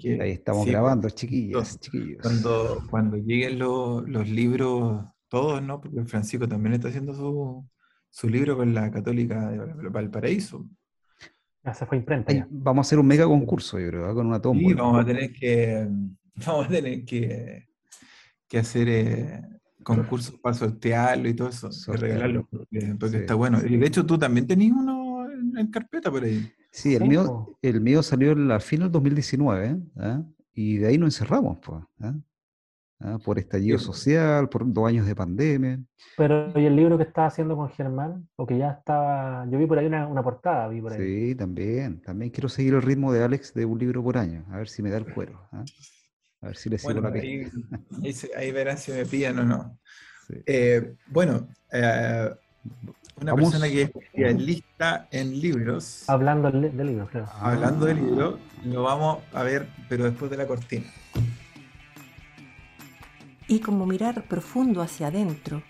que... Ahí estamos sí, grabando, chiquillas, chiquillos. Cuando, cuando lleguen lo- los libros, todos, ¿no? Porque Francisco también está haciendo su, su libro con la Católica de Val- Valparaíso. Ya se fue imprenta. Vamos a hacer un mega concurso, yo creo, ¿ah? con una Y tómbola. vamos a tener que, vamos a tener que, que hacer eh, concursos para sortearlo y todo eso, Sortearlo. regalarlo, porque, porque Sí. está bueno. Y de hecho tú también tenías uno en, en carpeta por ahí. Sí, el Sí, mío, po. el mío salió en la fin del 2019, ¿ah? y de ahí nos encerramos, pues, por estallido Sí, social, por dos años de pandemia. Pero, ¿y el libro que estaba haciendo con Germán? O que ya estaba. Yo vi por ahí una, una portada, vi por ahí. Sí, también. También quiero seguir el ritmo de Alex de un libro por año, a ver si me da el cuero. A ver si le sigo Bueno, la ahí, ahí, ahí verán si me pillan o no. Sí. Eh, bueno, eh, una Vamos. persona que es especialista en libros, Hablando del, del libro, claro. hablando de libros, lo vamos a ver, pero después de la cortina. Y como mirar profundo hacia adentro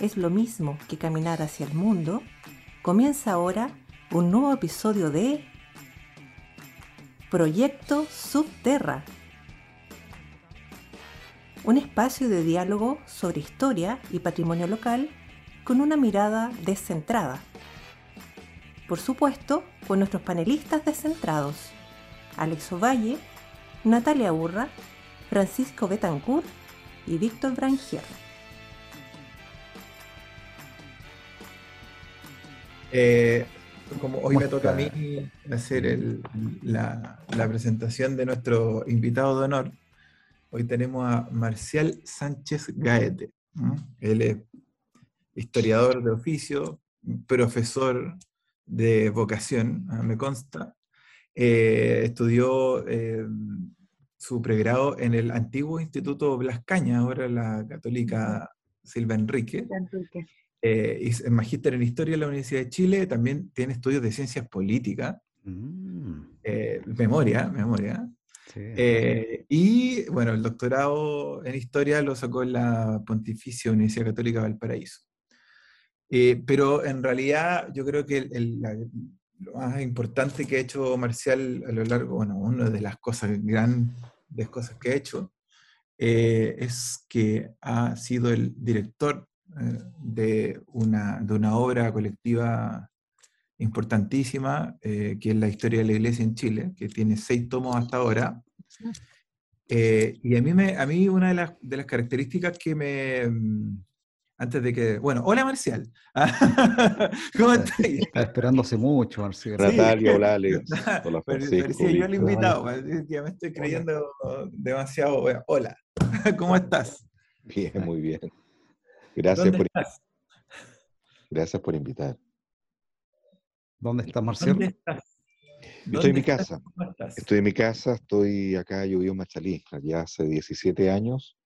es lo mismo que caminar hacia el mundo, comienza ahora un nuevo episodio de Proyecto Subterra. Un espacio de diálogo sobre historia y patrimonio local con una mirada descentrada. Por supuesto, con nuestros panelistas descentrados, Alex Ovalle, Natalia Urra, Francisco Betancourt y Víctor Brangier. Eh, como hoy ¿Cómo me toca a mí hacer el- la, la presentación de nuestro invitado de honor, hoy tenemos a Marcial Sánchez Gaete. Él es historiador de oficio, profesor de vocación, ah, me consta. Eh, estudió eh, su pregrado en el antiguo Instituto Blas Cañas, ahora la católica Silva Enrique. Eh, y es magíster en Historia en la Universidad de Chile, también tiene estudios de ciencias políticas, Mm, eh, memoria, memoria. sí. Eh, y bueno, el doctorado en Historia lo sacó en la Pontificia Universidad Católica de Valparaíso. Eh, pero en realidad yo creo que el- el- la- lo más importante que ha hecho Marcial a lo largo, bueno, una de las cosas, grandes cosas que ha hecho, eh, es que ha sido el director eh, de, una, de una obra colectiva importantísima, eh, que es la historia de la iglesia en Chile, que tiene seis tomos hasta ahora. Eh, y a mí, me, a mí una de las, de las características que me... Antes de que... Bueno, hola Marcial. ¿Cómo estás? Estaba esperando hace mucho, Marcelo. Natalia, hola Alex, hola Francisco. Parecía yo el invitado, ya me estoy creyendo demasiado. bueno, Hola, ¿cómo estás? Bien, muy bien. Gracias ¿Dónde por, estás? gracias por invitar. ¿Dónde está Marcelo? ¿Dónde estás? Yo estoy en mi casa. Estoy en mi casa, estoy acá, yo vivo en Machalí, allá hace 17 años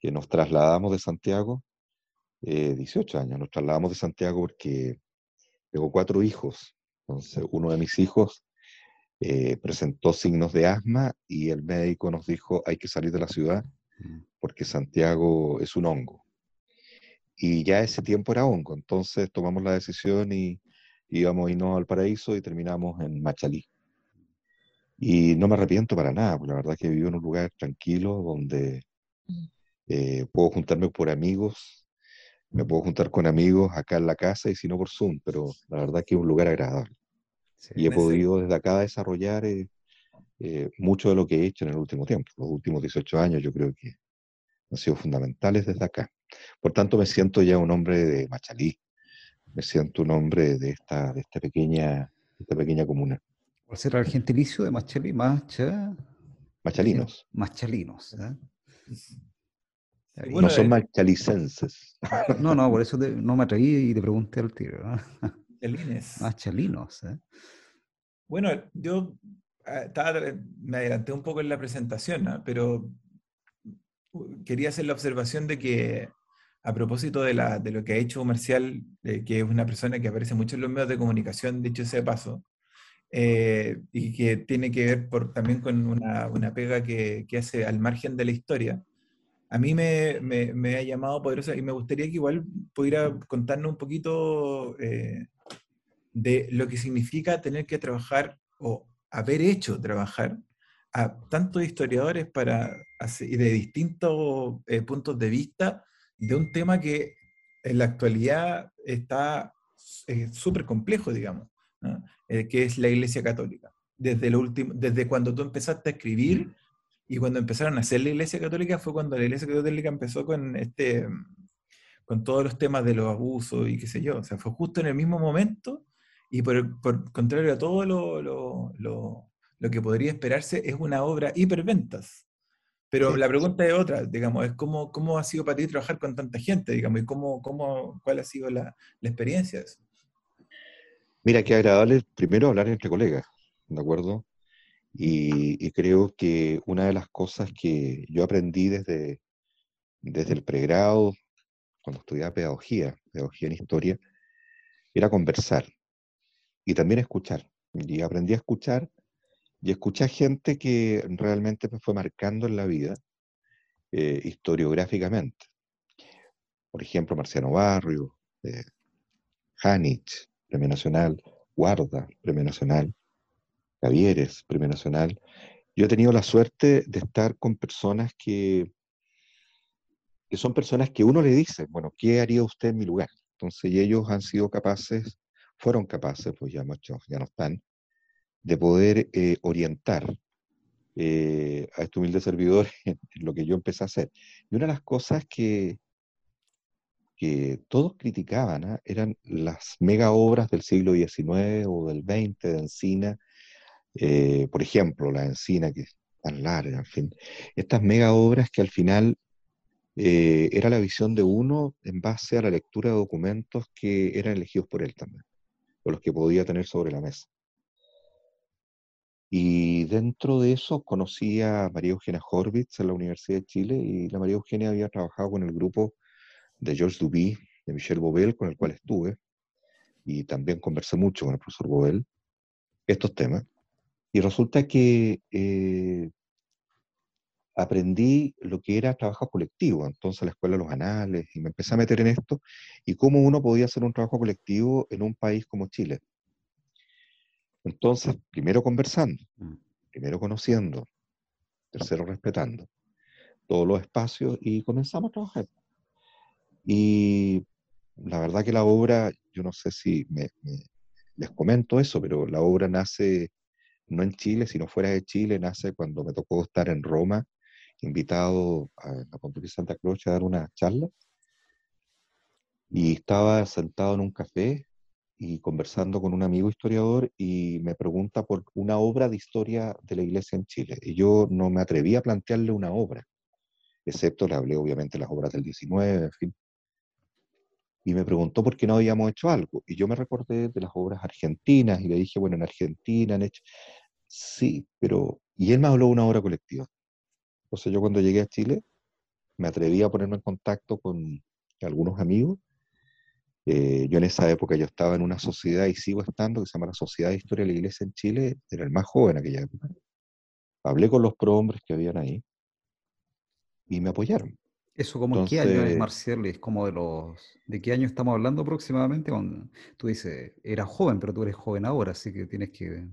que nos trasladamos de Santiago, eh, 18 años, nos trasladamos de Santiago porque tengo cuatro hijos. Entonces, uno de mis hijos eh, presentó signos de asma y el médico nos dijo hay que salir de la ciudad Mm, porque Santiago es un hongo. Y ya ese tiempo era hongo, entonces tomamos la decisión y íbamos a irnos al paraíso y terminamos en Machalí. Y no me arrepiento para nada, porque la verdad que vivo en un lugar tranquilo donde eh, puedo juntarme por amigos, me puedo juntar con amigos acá en la casa y si no por Zoom, pero la verdad que es un lugar agradable. sí. Y he podido desde acá desarrollar eh, eh, mucho de lo que he hecho en el último tiempo. Los últimos 18 años yo creo que han sido fundamentales desde acá. Por tanto, me siento ya un hombre de Machalí, me siento un hombre de esta, de esta, pequeña, de esta pequeña comuna. ¿Cuál será el gentilicio de Macheli? Macha... Machalinos. Machalinos. ¿eh? Bueno, no son eh, machalicenses. No, no, por eso te- no me atreví y te pregunté al tiro. ¿no? Elines. Machalinos. ¿eh? Bueno, yo ah, estaba me adelanté un poco en la presentación, pero quería hacer la observación de que a propósito de, la, de lo que ha hecho Marcial, eh, que es una persona que aparece mucho en los medios de comunicación, dicho sea de paso, eh, y que tiene que ver por, también con una, una pega que, que hace al margen de la historia, a mí me, me- ha llamado poderosa y me gustaría que igual pudiera contarnos un poquito eh, de lo que significa tener que trabajar o haber hecho trabajar a tantos historiadores para de distintos eh, puntos de vista de un tema que en la actualidad está eh, súper complejo, digamos, ¿no? Eh, que es la Iglesia Católica. Desde, lo desde cuando tú empezaste a escribir y cuando empezaron a hacer la Iglesia Católica fue cuando la Iglesia Católica empezó con este con todos los temas de los abusos y qué sé yo. O sea, fue justo en el mismo momento y por, por contrario a todo lo, lo- lo- lo que podría esperarse, es una obra hiperventas. Pero Sí. la pregunta es otra, digamos, es cómo, cómo ha sido para ti trabajar con tanta gente, digamos, y cómo, cómo, cuál ha sido la, la experiencia de eso. Mira, qué agradable primero hablar entre colegas, ¿de acuerdo? Y, creo que una de las cosas que yo aprendí desde, desde el pregrado, cuando estudiaba pedagogía, pedagogía en historia, era conversar y también escuchar. Y aprendí a escuchar y escuché a gente que realmente me fue marcando en la vida eh, historiográficamente. Por ejemplo, Marciano Barrio, eh, Janich, Premio Nacional, Guarda, Premio Nacional, Javieres, Premio Nacional. Yo he tenido la suerte de estar con personas que, que son personas que uno le dice, bueno, ¿qué haría usted en mi lugar? Entonces, y ellos han sido capaces, fueron capaces, pues ya muchos ya no están, de poder eh, orientar eh, a este humilde servidor en lo que yo empecé a hacer. Y una de las cosas que, que todos criticaban ¿ah? eran las mega obras del siglo XIX o del XX de Encina, eh, por ejemplo, la Encina, que es tan larga, en fin. Estas mega obras que al final eh, era la visión de uno en base a la lectura de documentos que eran elegidos por él también, o los que podía tener sobre la mesa. Y dentro de eso conocí a María Eugenia Horvitz en la Universidad de Chile y la María Eugenia había trabajado con el grupo de Georges Duby, de Michel Bobel, con el cual estuve, y también conversé mucho con el profesor Bobel estos temas. Y resulta que eh, aprendí lo que era trabajo colectivo, entonces la escuela de los anales, y me empecé a meter en esto, y cómo uno podía hacer un trabajo colectivo en un país como Chile. Entonces, primero conversando, Mm. primero conociendo, tercero respetando todos los espacios y comenzamos a trabajar. Y la verdad que la obra, yo no sé si me- me- les comento eso, pero la obra nace no en Chile, sino fuera de Chile, nace cuando me tocó estar en Roma, invitado a la Pontificia Santa Croce a dar una charla. Y estaba sentado en un café y conversando con un amigo historiador y me pregunta por una obra de historia de la iglesia en Chile. Y yo no me atreví a plantearle una obra, excepto le hablé obviamente las obras del 19, en fin. Y me preguntó por qué no habíamos hecho algo. Y yo me recordé de las obras argentinas y le dije, bueno, en Argentina han hecho... Sí, pero... Y él me habló de una obra colectiva. Entonces yo cuando llegué a Chile me atreví a ponerme en contacto con algunos amigos eh, yo en esa época yo estaba en una sociedad y sigo estando, que se llama la Sociedad de Historia de la Iglesia en Chile, era el más joven en aquella época. Hablé con los prohombres que habían ahí y me apoyaron. ¿Eso como en qué año es, Entonces- como de los... ¿De qué año estamos hablando aproximadamente? Cuando tú dices, era joven, pero tú eres joven ahora, así que tienes que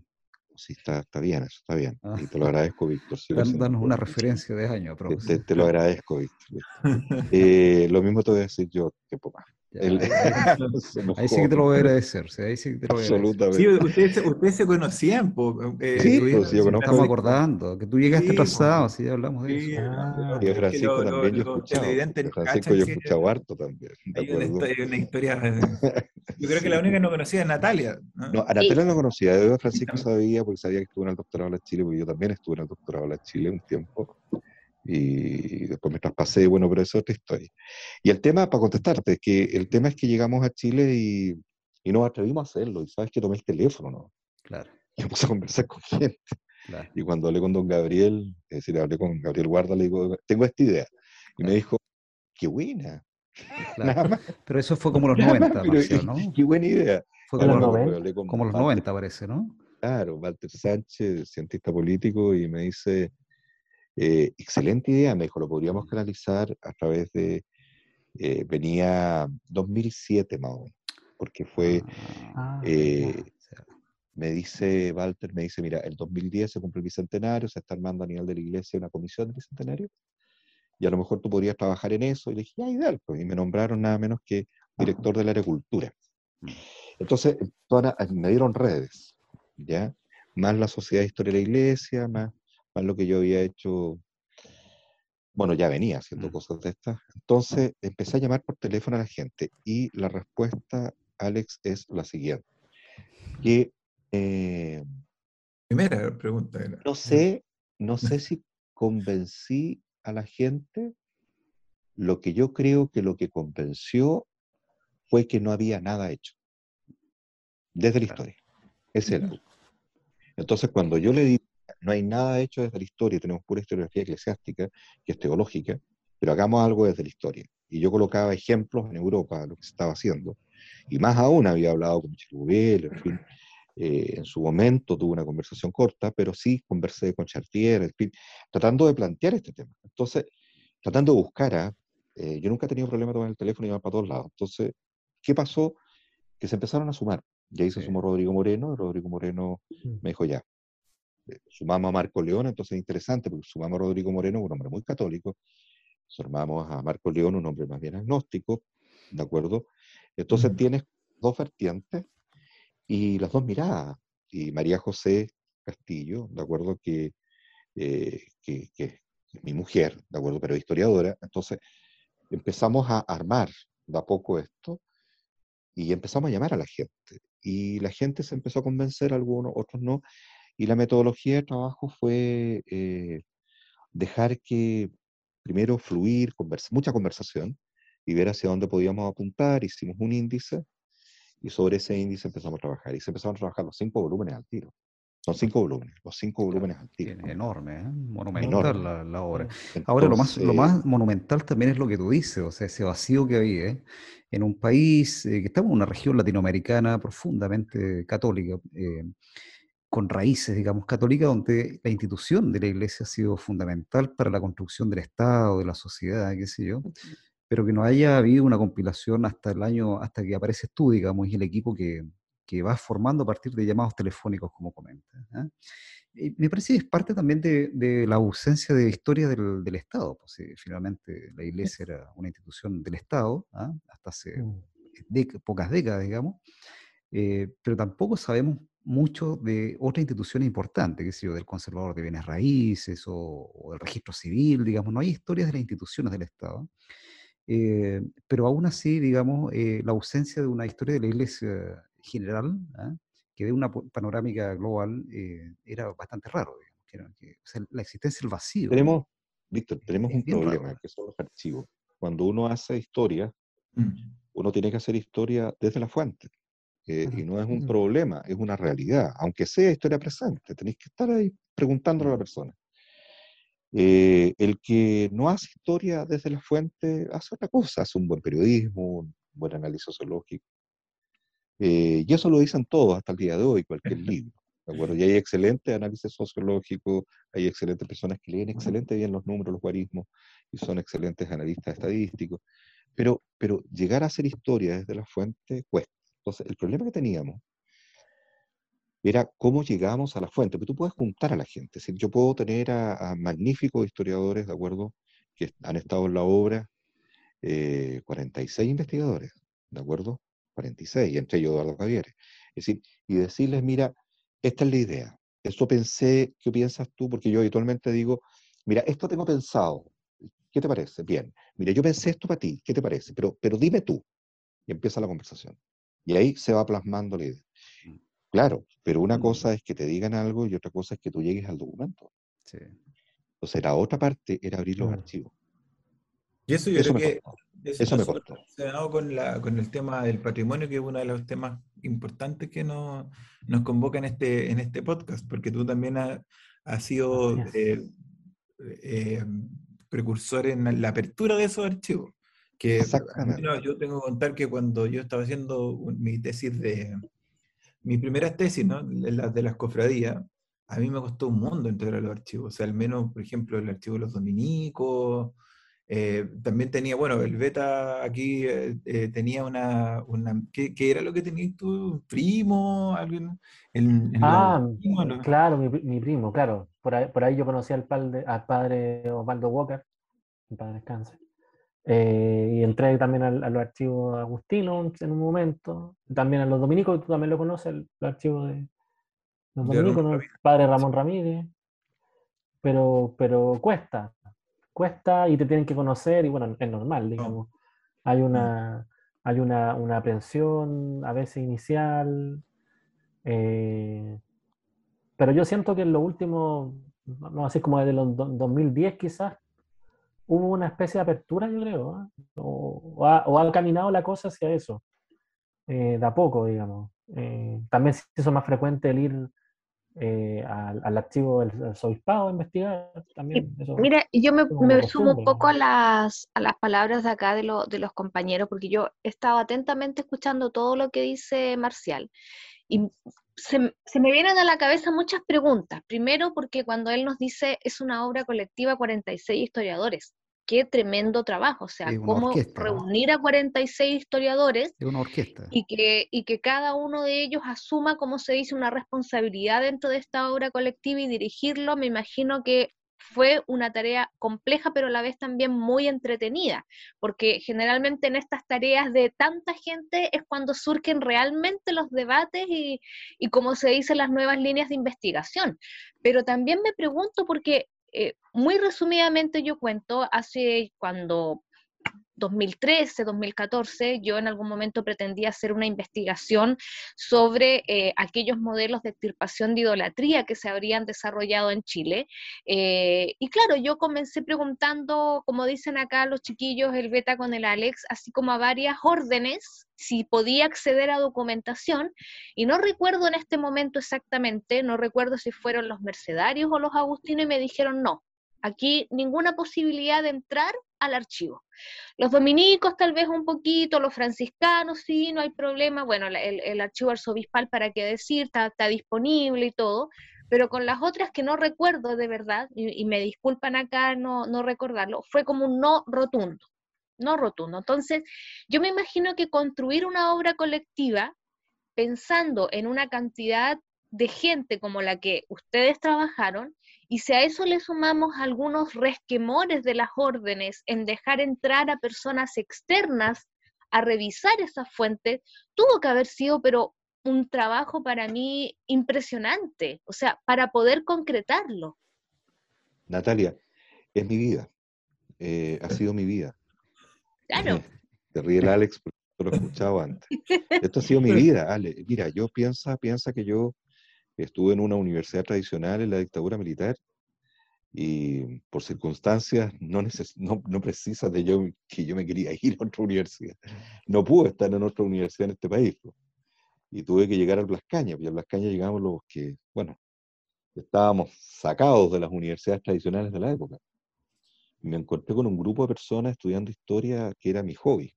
Sí, está, está bien, eso está bien. Ah. Y te lo agradezco, Víctor. sigo dan- siendo darnos una referencia de año. Te, te- te lo agradezco, Víctor. Eh, lo mismo te voy a decir yo, tiempo más. El- ahí, sí que te lo voy a agradecer, sí, ahí sí que te lo voy a agradecer. Absolutamente. Sí, ustedes, se- ustedes se conocían, po, eh, Sí, pues, yo conozco Estamos acordando, que tú llegaste Sí, atrasado, sí, hablamos de Sí, eso. Ah. Y de es que Francisco lo- lo- también yo he escuchado. Francisco yo he escuchado harto también. ¿de Hay una, historia. de- Yo creo que la única que no conocía es Natalia. ¿no? No, a Natalia no conocía, yo a Francisco sabía porque sabía que estuvo en el doctorado de la Chile, porque yo también estuve en el doctorado de la Chile un tiempo. Y después me traspasé, bueno, pero eso es otra historia. Y el tema, para contestarte, es que el tema es que llegamos a Chile y, y nos atrevimos a hacerlo. Y sabes que tomé el teléfono, ¿no? Claro, Y me puse a conversar con gente. claro. Y cuando hablé con don Gabriel, es decir, hablé con Gabriel Guarda, le digo, tengo esta idea. Y me Claro. dijo, qué buena. claro. Nada más. Pero eso fue como los nada más, 90, pero, Marcial, ¿no? Qué buena idea. Fue como los los, 90. Hablé con como los Walter 90, parece, ¿no? Claro, Walter Sánchez, cientista político, y me dice, eh, excelente idea, me dijo, lo podríamos canalizar a través de, eh, venía 2007 más o menos, porque fue Ah, eh, me dice Walter, me dice, mira, el 2010 se cumple el bicentenario, se está armando a nivel de la iglesia una comisión del bicentenario, y a lo mejor tú podrías trabajar en eso. Y le dije, ya, ideal, pues, y me nombraron nada menos que director del área de cultura. Mm. Entonces, me dieron redes, ¿ya? Más la Sociedad de Historia de la Iglesia, más, más lo que yo había hecho, bueno, ya venía haciendo Mm. cosas de estas. Entonces, empecé a llamar por teléfono a la gente y la respuesta, Alex, es la siguiente. Que eh, Primera pregunta era. no sé, no sé si convencí a la gente. Lo que yo creo que lo que convenció fue que no había nada hecho. Desde la historia. Ese era. Entonces, cuando yo le di, no hay nada hecho desde la historia, tenemos pura historiografía eclesiástica, que es teológica, pero hagamos algo desde la historia. Y yo colocaba ejemplos en Europa de lo que se estaba haciendo. Y más aún había hablado con Michel Bouvel, en fin, eh, en su momento tuve una conversación corta, pero sí conversé con Chartier, en fin, tratando de plantear este tema. Entonces, tratando de buscar, ¿ah? Eh, yo nunca he tenido problema de tomar el teléfono y llamar para todos lados. Entonces, ¿qué pasó? Que se empezaron a sumar. Y ahí se sumó Rodrigo Moreno, y Rodrigo Moreno Mm. me dijo ya. Eh, Sumamos a Marco León, entonces es interesante, porque sumamos a Rodrigo Moreno, un hombre muy católico, sumamos a Marco León, un hombre más bien agnóstico, ¿de acuerdo? Entonces tienes dos vertientes y las dos miradas. Y María José Castillo, ¿de acuerdo? Que, eh, que, que es mi mujer, ¿de acuerdo? Pero historiadora. Entonces empezamos a armar de a poco esto y empezamos a llamar a la gente. Y la gente se empezó a convencer, algunos, otros no. Y la metodología de trabajo fue eh, dejar que primero fluir, conversa- mucha conversación y ver hacia dónde podíamos apuntar. Hicimos un índice y sobre ese índice empezamos a trabajar. Y se empezaron a trabajar los cinco volúmenes al tiro. Son cinco volúmenes, los cinco volúmenes al tiro. Bien, enorme, ¿eh? monumental Enorme. la, la obra. Mm. Ahora, lo más, lo Entonces, más monumental también es lo que tú dices, o sea, ese vacío que había ¿eh? en un país eh, que estamos en una región latinoamericana profundamente católica, eh, con raíces, digamos, católicas, donde la institución de la iglesia ha sido fundamental para la construcción del Estado, de la sociedad, qué sé yo, pero que no haya habido una compilación hasta el año, hasta que apareces tú, digamos, y el equipo que, que vas formando a partir de llamados telefónicos, como comentas. Y me parece que es parte también de, de la ausencia de historia del, del Estado. Pues, sí, finalmente la iglesia era una institución del Estado, ¿ah? hasta hace Mm. dec- pocas décadas, digamos, eh, pero tampoco sabemos mucho de otra institución importante, que sé yo, del conservador de bienes raíces o, o del registro civil, digamos, no hay historias de las instituciones del Estado. Eh, pero aún así, digamos, eh, la ausencia de una historia de la iglesia general, ¿ah? que dé una panorámica global, eh, era bastante raro. digamos, que era- que- o sea, la existencia del vacío. tenemos, Víctor, tenemos es un raro, problema, ¿eh? que son los archivos. Cuando uno hace historia, Mm. uno tiene que hacer historia desde la fuente. Eh, y no es un Mm. problema, es una realidad. Aunque sea historia presente, tenéis que estar ahí preguntándole a la persona. Eh, el que no hace historia desde la fuente hace otra cosa, hace un buen periodismo, un buen análisis sociológico. Eh, y eso lo dicen todos hasta el día de hoy, cualquier libro. ¿de acuerdo? Y hay excelente análisis sociológico, hay excelentes personas que leen excelente bien los números, los guarismos, y son excelentes analistas estadísticos. Pero, pero llegar a hacer historia desde la fuente cuesta. Entonces, el problema que teníamos era cómo llegamos a la fuente, porque tú puedes juntar a la gente. Es decir, yo puedo tener a, magníficos historiadores, ¿de acuerdo?, que han estado en la obra, eh, 46 investigadores, ¿de acuerdo? 46, entre ellos Eduardo Javier. Es decir, y decirles, mira, esta es la idea. Esto pensé, ¿qué piensas tú? Porque yo habitualmente digo, mira, esto tengo pensado. ¿Qué te parece? Bien. Mira, yo pensé esto para ti. ¿Qué te parece? Pero, pero dime tú. Y empieza la conversación. Y ahí se va plasmando la idea. Claro, pero una Mm. cosa es que te digan algo y otra cosa es que tú llegues al documento. Sí. Entonces, la otra parte era abrir los Mm. archivos. Y eso yo Eso creo me que costó. eso Eso me costó. relacionado con, la, con el tema del patrimonio, que es uno de los temas importantes que nos, nos convoca en este, en este podcast, porque tú también has, has sido eh, eh, precursor en la apertura de esos archivos. Que Exactamente. yo tengo que contar que cuando yo estaba haciendo mi tesis de, mi primera tesis, ¿no? Las de las cofradías, a mí me costó un mundo entrar a los archivos. O sea, al menos, por ejemplo, el archivo de los dominicos, Eh, también tenía, bueno, el beta aquí eh, eh, tenía una, una ¿qué, qué era lo que tenías tú? ¿Un primo? ¿Alguien? En, en Ah, primo, ¿no? claro, mi, mi primo, claro. Por ahí, por ahí yo conocí al padre, al padre Osvaldo Walker, mi padre descanse. Eh, y entré también al- a, los archivos agustinos en un momento. También a los dominicos, tú también lo conoces, el- los archivos de los De dominicos, Ramón ¿no? Padre Ramón Ramírez. Pero, pero cuesta, cuesta y te tienen que conocer y bueno, es normal, digamos. Hay una, hay una, una aprensión a veces inicial. eh, pero yo siento que en los últimos, no así como desde los do- 2010 quizás, hubo una especie de apertura, yo creo, ¿ah? o, o ha, o ha caminado la cosa hacia eso, eh, de a poco, digamos. Eh, también se hizo más frecuente el ir eh, al, al archivo del, del obispado a investigar, también. eso. Mira, yo me, sumo un poco a las, a las palabras de acá de, lo- de los compañeros, porque yo he estado atentamente escuchando todo lo que dice Marcial. Y se, se me vienen a la cabeza muchas preguntas. Primero, porque cuando él nos dice es una obra colectiva, 46 historiadores. Qué tremendo trabajo. O sea, cómo orquesta, ¿no? reunir a 46 historiadores Es una orquesta. y que, y que cada uno de ellos asuma, como se dice, una responsabilidad dentro de esta obra colectiva y dirigirlo, me imagino que fue una tarea compleja, pero a la vez también muy entretenida, porque generalmente en estas tareas de tanta gente es cuando surgen realmente los debates y, y como se dice, las nuevas líneas de investigación. Pero también me pregunto, porque eh, muy resumidamente yo cuento, hace cuando 2013, 2014, yo en algún momento pretendía hacer una investigación sobre eh, aquellos modelos de extirpación de idolatría que se habrían desarrollado en Chile. Eh, y claro, yo comencé preguntando, como dicen acá los chiquillos, el beta con el Alex, así como a varias órdenes, si podía acceder a documentación, y no recuerdo en este momento exactamente, no recuerdo si fueron los mercedarios o los agustinos, y me dijeron no. Aquí ninguna posibilidad de entrar al archivo. Los dominicos tal vez un poquito, los franciscanos sí, no hay problema. Bueno, el, archivo arzobispal, para qué decir, está, está disponible y todo, pero con las otras que no recuerdo de verdad, y, y me disculpan acá no, no recordarlo, fue como un no rotundo, no rotundo. Entonces, yo me imagino que construir una obra colectiva pensando en una cantidad de gente como la que ustedes trabajaron, y si a eso le sumamos algunos resquemores de las órdenes en dejar entrar a personas externas a revisar esas fuentes, tuvo que haber sido, pero un trabajo para mí impresionante, o sea, para poder concretarlo. Natalia, es mi vida. eh, ha sido mi vida. Claro, Te ríe el Alex porque lo he escuchado antes. Esto ha sido mi vida, Ale. Mira, yo piensa, piensa que yo estuve en una universidad tradicional en la dictadura militar y por circunstancias no, neces- no, no precisas de yo que yo me quería ir a otra universidad. No pude estar en otra universidad en este país. Y tuve que llegar al Blas Cañas, y al Blas Cañas llegamos los que, bueno, estábamos sacados de las universidades tradicionales de la época. Y me encontré con un grupo de personas estudiando historia que era mi hobby.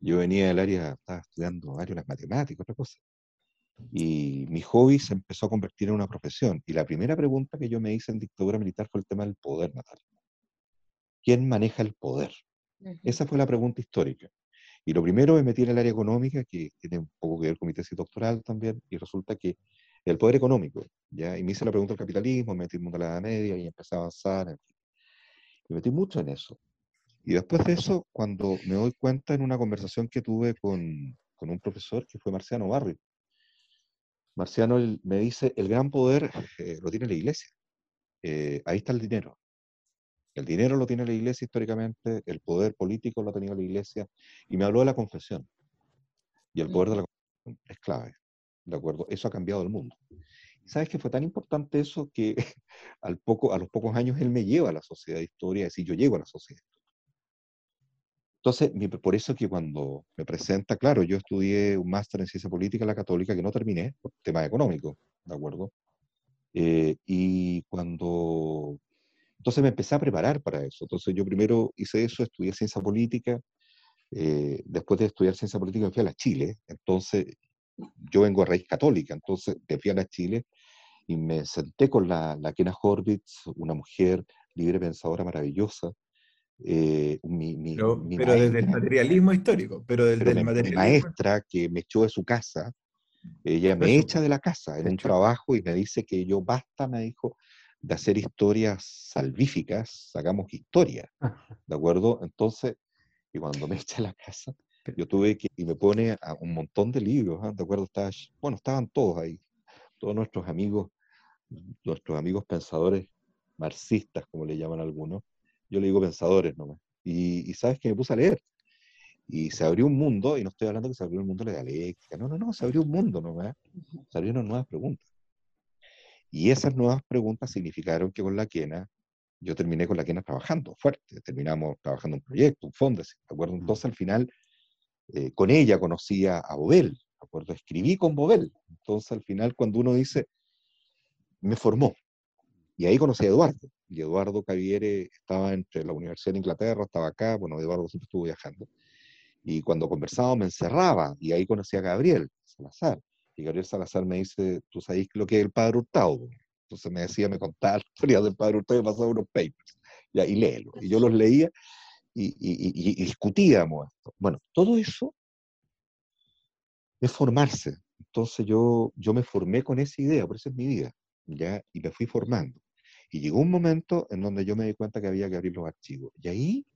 Yo venía del área, estaba estudiando área de las matemáticas, otra cosa. Y mi hobby se empezó a convertir en una profesión. Y la primera pregunta que yo me hice en dictadura militar fue el tema del poder, Natalia. ¿Quién maneja el poder? Esa fue la pregunta histórica. Y lo primero me metí en el área económica, que tiene un poco que ver con mi tesis doctoral también, y resulta que el poder económico, ¿ya? Y me hice la pregunta del capitalismo, me metí en la Edad Media y empecé a avanzar, en fin. Me metí mucho en eso. Y después de eso, cuando me doy cuenta en una conversación que tuve con, con un profesor que fue Marciano Barrio, Marciano me dice, el gran poder eh, lo tiene la iglesia. Eh, ahí está el dinero. El dinero lo tiene la iglesia históricamente, el poder político lo ha tenido la iglesia, y me habló de la confesión. Y el poder de la confesión es clave, ¿de acuerdo? Eso ha cambiado el mundo. Sabes que fue tan importante eso que al poco, a los pocos años él me lleva a la sociedad de historia, es decir, yo llego a la sociedad de historia. Entonces, mi- por eso que cuando me presenta, claro, yo estudié un máster en ciencia política en la católica que no terminé por temas económicos, ¿de acuerdo? Eh, y cuando entonces me empecé a preparar para eso. Entonces yo primero hice eso, estudié ciencia política. eh, después de estudiar ciencia política me fui a la Chile. Entonces yo vengo a raíz católica. Entonces me fui a la Chile y me senté con la, la Kena Horvitz, una mujer libre pensadora maravillosa, eh, mi, mi- Pero, mi pero desde el maestra- materialismo histórico, pero desde pero el mi- mi materialismo. maestra que me echó de su casa, ella me Eso. echa de la casa en un trabajo y me dice que yo basta, me dijo, de hacer historias salvíficas, hagamos historia, ¿de acuerdo? Entonces, y cuando me echa de la casa, yo tuve que, y me pone a un montón de libros, ¿ah? ¿de acuerdo? Estaba, bueno, estaban todos ahí, todos nuestros amigos, nuestros amigos pensadores marxistas, como le llaman algunos, yo le digo pensadores nomás, y, y sabes que me puse a leer, y se abrió un mundo, y no estoy hablando que se abrió el mundo de la dialéctica, no, no, no, se abrió un mundo nomás, se abrieron nuevas preguntas. Y esas nuevas preguntas significaron que con la quena, yo terminé con la quena trabajando fuerte, terminamos trabajando un proyecto, un fondo, ¿de acuerdo? Entonces al final, eh, con ella conocí a, a Bobel, ¿de acuerdo? Escribí con Bobel. Entonces al final cuando uno dice, me formó. Y ahí conocí a Eduardo. Y Eduardo Caviere estaba entre la Universidad de Inglaterra, estaba acá, bueno, Eduardo siempre estuvo viajando. Y cuando conversábamos me encerraba, y ahí conocí a Gabriel Salazar. Y Gabriel Salazar me dice, ¿tú sabes lo que es el Padre Hurtado? Entonces me decía, me contaba la historia del Padre Hurtado y pasaba unos papers. Ya, y léelo. Y yo los leía y, y- y- y discutíamos esto. Bueno, todo eso es formarse. Entonces yo, yo me formé con esa idea, por eso es mi vida, ¿ya? Y me fui formando. Y llegó un momento en donde yo me di cuenta que había que abrir los archivos. Y ahí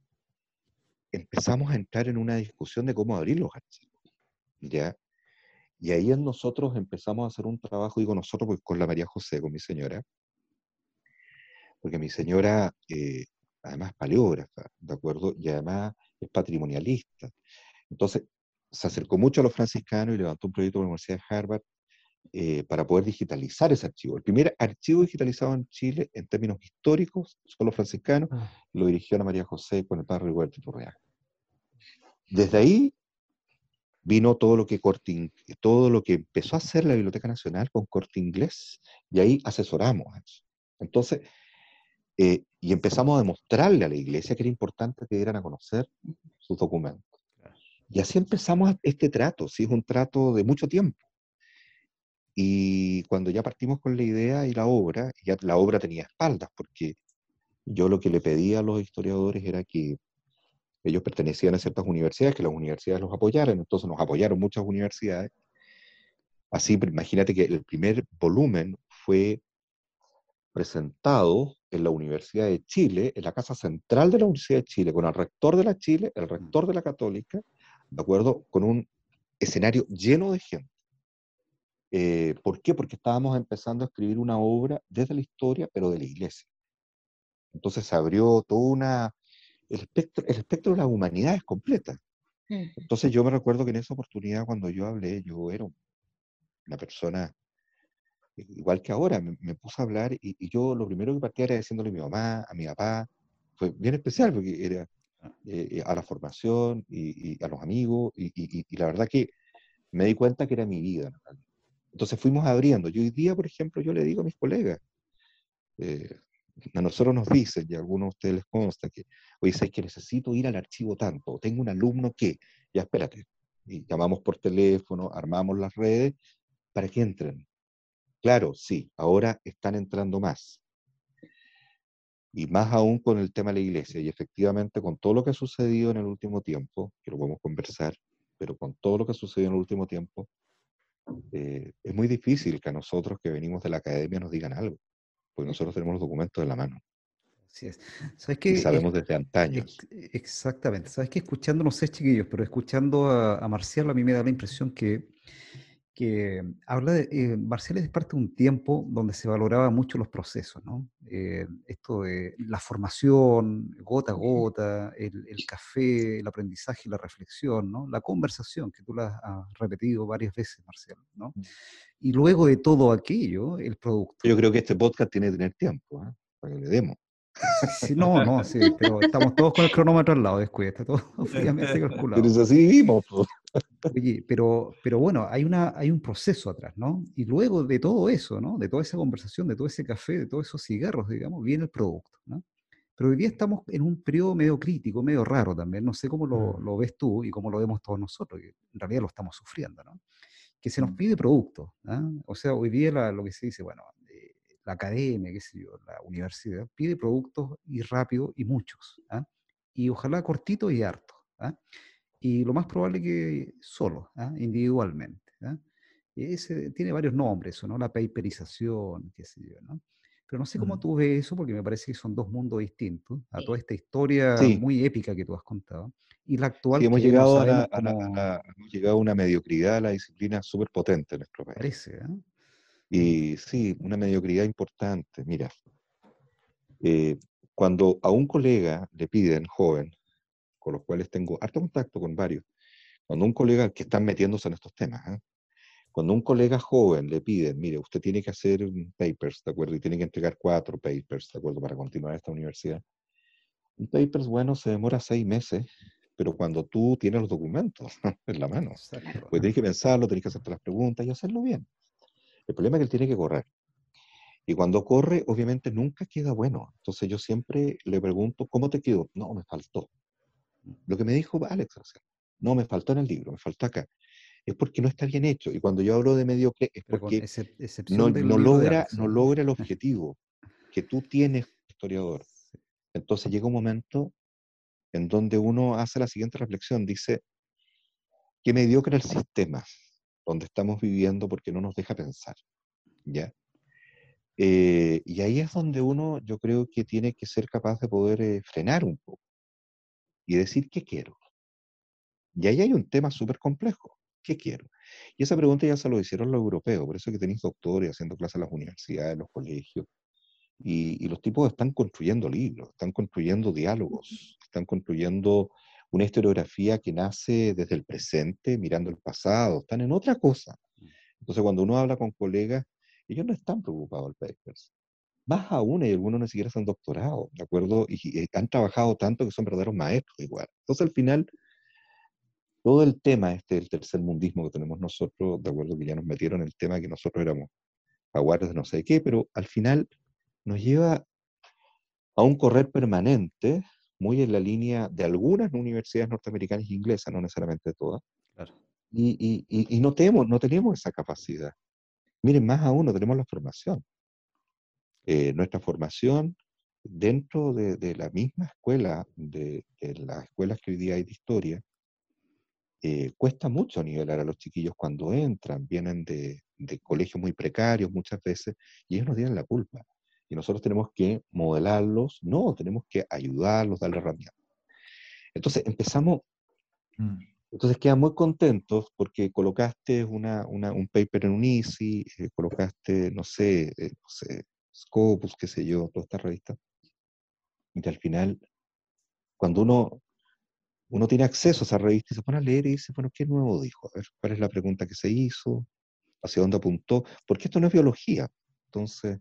empezamos a entrar en una discusión de cómo abrir los archivos, ¿ya? Y ahí nosotros empezamos a hacer un trabajo, digo nosotros, pues con la María José, con mi señora, porque mi señora, eh, además paleógrafa, ¿de acuerdo? Y además es patrimonialista. Entonces, se acercó mucho a los franciscanos y levantó un proyecto con la Universidad de Harvard eh, para poder digitalizar ese archivo. El primer archivo digitalizado en Chile, en términos históricos, son los franciscanos, Ah, lo dirigió Ana María José con el padre Roberto Iturriaga. Desde ahí vino todo lo que Corte todo lo que empezó a hacer la Biblioteca Nacional con corte inglés, y ahí asesoramos a eso. Entonces, eh, y empezamos a demostrarle a la iglesia que era importante que dieran a conocer sus documentos. Y así empezamos este trato, sí, es un trato de mucho tiempo. Y cuando ya partimos con la idea y la obra, ya la obra tenía espaldas, porque yo lo que le pedía a los historiadores era que ellos pertenecían a ciertas universidades, que las universidades los apoyaran, entonces nos apoyaron muchas universidades. Así, imagínate que el primer volumen fue presentado en la Universidad de Chile, en la Casa Central de la Universidad de Chile, con el rector de la Chile, el rector de la Católica, ¿de acuerdo? Con un escenario lleno de gente. Eh, ¿Por qué? Porque estábamos empezando a escribir una obra desde la historia, pero de la iglesia. Entonces se abrió toda una... El espectro, el espectro de la humanidad es completa. Mm. Entonces yo me recuerdo que en esa oportunidad cuando yo hablé, yo era una persona igual que ahora, me, me puse a hablar y, y yo lo primero que partía era diciéndole a mi mamá, a mi papá, fue bien especial porque era eh, eh, a la formación y, y a los amigos y, la verdad que me di cuenta que era mi vida. realidad. Entonces fuimos abriendo. Y hoy día, por ejemplo, yo le digo a mis colegas, eh, a nosotros nos dicen, y a algunos de ustedes les consta, que, oye, es que necesito ir al archivo tanto, tengo un alumno que, ya espérate, y llamamos por teléfono, armamos las redes para que entren. Claro, sí, ahora están entrando más. Y más aún con el tema de la iglesia, y efectivamente con todo lo que ha sucedido en el último tiempo, que lo podemos conversar, pero con todo lo que ha sucedido en el último tiempo, eh, es muy difícil que a nosotros que venimos de la academia nos digan algo, porque nosotros tenemos los documentos en la mano Así es. ¿Sabes y qué? sabemos Es- desde antaño. ex- exactamente. ¿Sabes qué? Escuchando, no sé, chiquillos, pero escuchando a, a Marcial, a mí me da la impresión que, que habla de. eh, Marcial es parte de un tiempo donde se valoraba mucho los procesos, ¿no? Eh, esto de la formación, gota a gota, el, el café, el aprendizaje la reflexión, ¿no? La conversación, que tú la has repetido varias veces, Marcial, ¿no? Y luego de todo aquello, el producto. Yo creo que este podcast tiene que tener tiempo, ¿ah? para que le demos. Sí, no, no, sí, pero estamos todos con el cronómetro al lado, descuida, está todo fríamente calculado. Pero es así vivimos. po. Oye, pero, pero bueno, hay, una, hay un proceso atrás, ¿no? Y luego de todo eso, ¿no? De toda esa conversación, de todo ese café, de todos esos cigarros, digamos, viene el producto, ¿no? Pero hoy día estamos en un periodo medio crítico, medio raro también, no sé cómo lo, Mm. lo ves tú y cómo lo vemos todos nosotros, que en realidad lo estamos sufriendo, ¿no? Que se nos Mm. pide producto, ¿ah? O sea, hoy día la- lo que se dice, bueno, la academia, qué sé yo, la universidad, pide productos y rápido y muchos, ¿ah? y ojalá cortito y harto. ¿ah? Y lo más probable que solo, ¿ah? individualmente. ¿ah? Ese, tiene varios nombres, ¿no? La paperización, qué sé yo, ¿no? Pero no sé cómo tú ves eso, porque me parece que son dos mundos distintos a toda esta historia Sí. muy épica que tú has contado. Y la actual Sí, hemos que no llegado, a, la- a la- a cómo la- hemos llegado a una mediocridad, a la disciplina súper potente en nuestro país. parece. ¿ah? Y sí, una mediocridad importante. Mira, eh, cuando a un colega le piden, joven, con los cuales tengo harto contacto con varios, cuando un colega que están metiéndose en estos temas, ¿ah? cuando un colega joven le piden, mire, usted tiene que hacer un papers, ¿de acuerdo? Y tiene que entregar cuatro papers, ¿de acuerdo? Para continuar esta universidad. Un papers, bueno, se demora seis meses, pero cuando tú tienes los documentos en la mano, pues tienes que pensarlo, tienes que hacerte las preguntas y hacerlo bien. El problema es que él tiene que correr. Y cuando corre, obviamente nunca queda bueno. Entonces yo siempre le pregunto, ¿cómo te quedó? No, me faltó. Lo que me dijo Alex, o sea, no, me faltó en el libro, me faltó acá. Es porque no está bien hecho. Y cuando yo hablo de mediocre, es porque no, no logra, no logra el objetivo que tú tienes, historiador. Entonces llega un momento en donde uno hace la siguiente reflexión, dice, qué mediocre el sistema donde estamos viviendo porque no nos deja pensar, ¿ya? Eh, y ahí es donde uno, yo creo que tiene que ser capaz de poder eh, frenar un poco y decir, ¿qué quiero? Y ahí hay un tema súper complejo, ¿qué quiero? Y esa pregunta ya se lo hicieron los europeos, por eso que tenéis doctores haciendo clases en las universidades, en los colegios, y, y los tipos están construyendo libros, están construyendo diálogos, están construyendo una historiografía que nace desde el presente, mirando el pasado, están en otra cosa. Entonces, cuando uno habla con colegas, ellos no están preocupados del papers. Más aún, y algunos ni siquiera se han doctorado, ¿de acuerdo? Y, y han trabajado tanto que son verdaderos maestros igual. Entonces, al final, todo el tema este del tercer mundismo que tenemos nosotros, de acuerdo que ya nos metieron en el tema que nosotros éramos jaguares de no sé qué, pero al final nos lleva a un correr permanente, muy en la línea de algunas universidades norteamericanas e inglesas, no necesariamente todas, Claro. y, y- y- y no, tenemos, no tenemos esa capacidad. Miren, más aún, no tenemos la formación. Eh, nuestra formación dentro de, de la misma escuela, de, de las escuelas que hoy día hay de historia, eh, cuesta mucho nivelar a los chiquillos cuando entran, vienen de, de colegios muy precarios muchas veces, y ellos no tienen la culpa. Y nosotros tenemos que modelarlos, no, tenemos que ayudarlos, darles herramientas. Entonces empezamos Mm. entonces quedan muy contentos porque colocaste una, una- un paper en un Easy, eh, colocaste, no sé, eh, no sé, Scopus, qué sé yo, toda esta revista. Y al final, cuando uno, uno tiene acceso a esa revista y se pone a leer y dice, bueno, ¿qué nuevo dijo? A ver, ¿cuál es la pregunta que se hizo? ¿Hacia dónde apuntó? Porque esto no es biología. Entonces,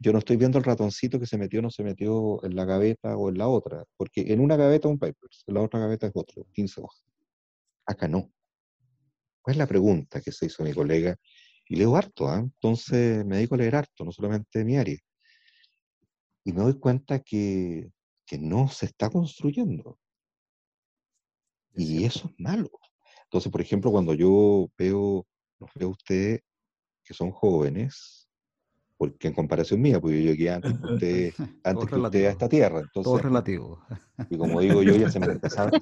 yo no estoy viendo el ratoncito que se metió o no se metió en la gaveta o en la otra, porque en una gaveta un paper, en la otra gaveta es otro, 15 hojas. Acá no. ¿Cuál es la pregunta que se hizo mi colega? Y leo harto, ¿ah? entonces me dedico a leer harto, no solamente de mi área. Y me doy cuenta que, que no se está construyendo. Y eso es malo. Entonces, por ejemplo, cuando yo veo, los veo a ustedes que son jóvenes, porque en comparación mía, porque yo llegué antes que usted, antes que usted a esta tierra, Todo relativo. y como digo yo, ya se me empezaron,